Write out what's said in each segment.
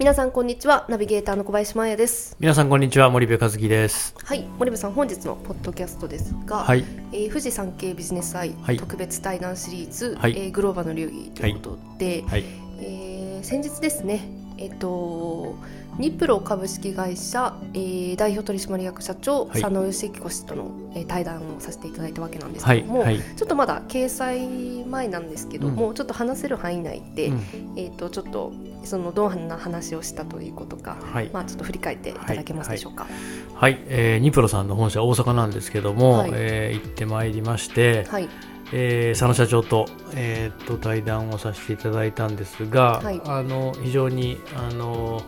皆さんこんにちは。ナビゲーターの小林真也です。皆さんこんにちは森部和樹です。はい。森部さん本日のポッドキャストですが、はい。えー、富士山系ビジネス祭、はい。特別対談シリーズ、はい。えーグローバルの流儀ということで、はい。えー先日ですねえっ、とニプロ株式会社、えー代表取締役社長、はい。佐野義彦氏との、えー対談をさせていただいたわけなんですはいけども、はいちょっとまだ掲載前なんですけども、ちょっと話せる範囲内で、うん。えー、とちょっとそのどんな話をしたということか、はい。まあ、ちょっと振り返っていただけますでしょうか。はい、えーニプロさんの本社大阪なんですけども、はい。えー行ってまいりまして、はい、えー佐野社長と,、えーと対談をさせていただいたんですが、はい。あの非常にあの、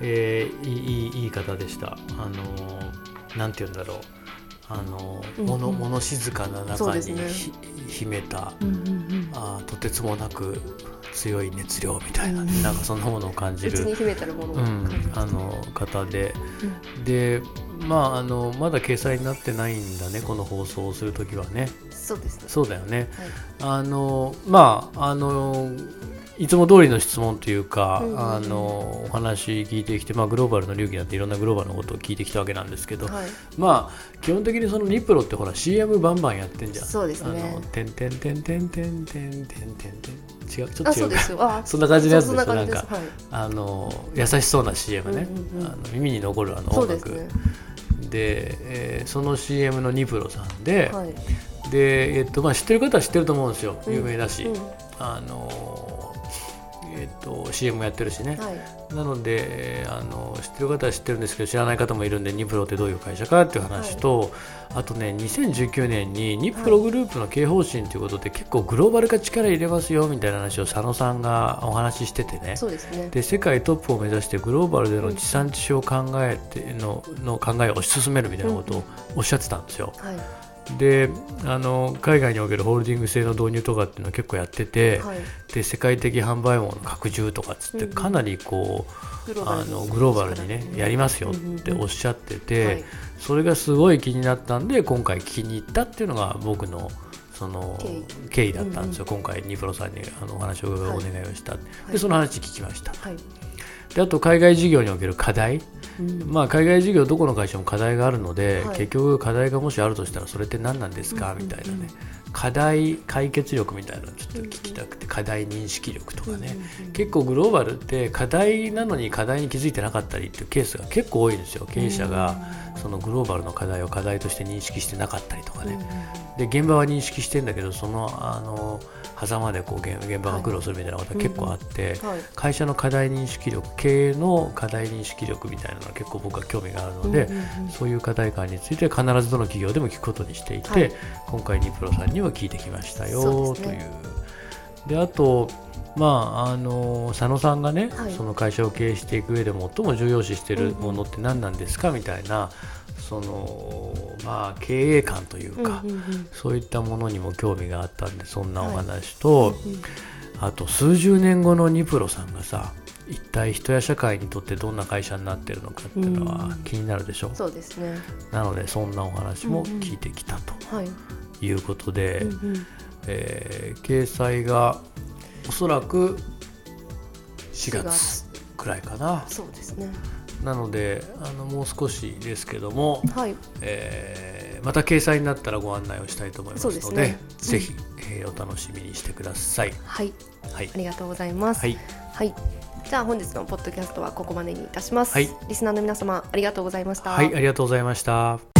えーいいいい方でした。あのなんて言うんだろう。あの、うんうん。物物静かな中にね。ひ秘めたうんうんうん。あーとてつもなく強い熱量みたいな、うん。なんかそんなものを感じる。うん。あの方で、でまああのまだ掲載になってないんだねこの放送をする時はねそうですね。そうだよねはいあのまああのいつも通りの質問というか、うんあのお話聞いてきて、まあ、グローバルの流儀なんていろんなグローバルのことを聞いてきたわけなんですけど、はい、まあ基本的にそのニプロってほら CM バンバンやってんじゃん。そうですねあのてんてんてんてんてんてんてんてんてん違うちょあ、っと違ううですよ。あ、そんな感じのやつそでしょなんか。はい。あの優しそうな CM ね、うんうんうんあの耳に残るあのそう音楽ですね。で,、えーその CM のニプロさんで,、はい。でえっとまあ、知ってる方は知ってると思うんですよ。うん。有名だし、うん。あのえっと CM やってるしね、はい。なのであの知ってる方は知ってるんですけど知らない方もいるんでニプロってどういう会社かっていう話と、あとね2019年にニプログループの経営方針ということで、結構グローバル化力入れますよみたいな話を佐野さんがお話ししててねですね。で世界トップを目指してグローバルでの地産地消を考えてのの考えを推し進めるみたいなことをおっしゃってたんですよ。はい。であの海外におけるホールディング制の導入とかっていうのは結構やってて、はい。で世界的販売網の拡充とかっつってうん。うんかなりこう、グローバルにあのグローバルにねやりますよっておっしゃってて、はい。それがすごい気になったんで今回聞きに行ったっていうのが僕のその経緯。だったんですよ、今回ニプロさんにあのお話をお願いをした、い。でその話聞きました。はい。であと海外事業における課題、うん。まあ、海外事業どこの会社も課題があるので、はい。結局課題がもしあるとしたらそれって何なんですか、みたいなね課題解決力みたいなのをちょっと聞きたくて、課題認識力とかね、うんうんうん。結構グローバルって課題なのに課題に気づいてなかったりっていうケースが結構多いんですよ。経営者がそのグローバルの課題を課題として認識してなかったりとかね、で現場は認識してんだけどそのあの狭間でこう現現場が苦労するみたいなことが結構あって、はい。会社の課題認識力経営の課題認識力みたいなのは結構僕は興味があるので、うんうんうん。そういう課題感について必ずどの企業でも聞くことにしていて、はい。今回ニプロさんには聞いてきましたよというですね。であとまあ、あの佐野さんがね、はい。その会社を経営していく上で最も重要視しているものって何なんですか？みたいなその、まあ、経営観というか、うんうんうん。そういったものにも興味があったんでそんなお話と、うんうんあと数十年後のニプロさんがさ一体人や社会にとってどんな会社になってるのかっていうのはうん気になるでしょ、そうですね。なのでそんなお話も聞いてきたと。はい。いうことで、うんうんえー掲載がおそらく4 4月くらいかなそうですね。なのであのもう少しですけども、はい。えーまた掲載になったらご案内をしたいと思いますのですねぜひ、えーお楽しみにしてください。はい。はいあ、りがとうございます。はい、はい。じゃあ本日のポッドキャストはここまでにいたします。はいリスナーの皆様ありがとうございました。はい、ありがとうございました。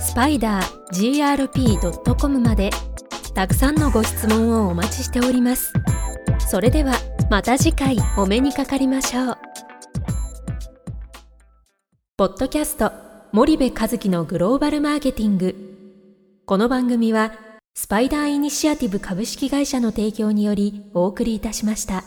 スパイダー grp.com までたくさんのご質問をお待ちしております。それではまた次回お目にかかりましょうポッドキャスト森部和樹のグローバルマーケティングこの番組はスパイダーイニシアティブ株式会社の提供によりお送りいたしました。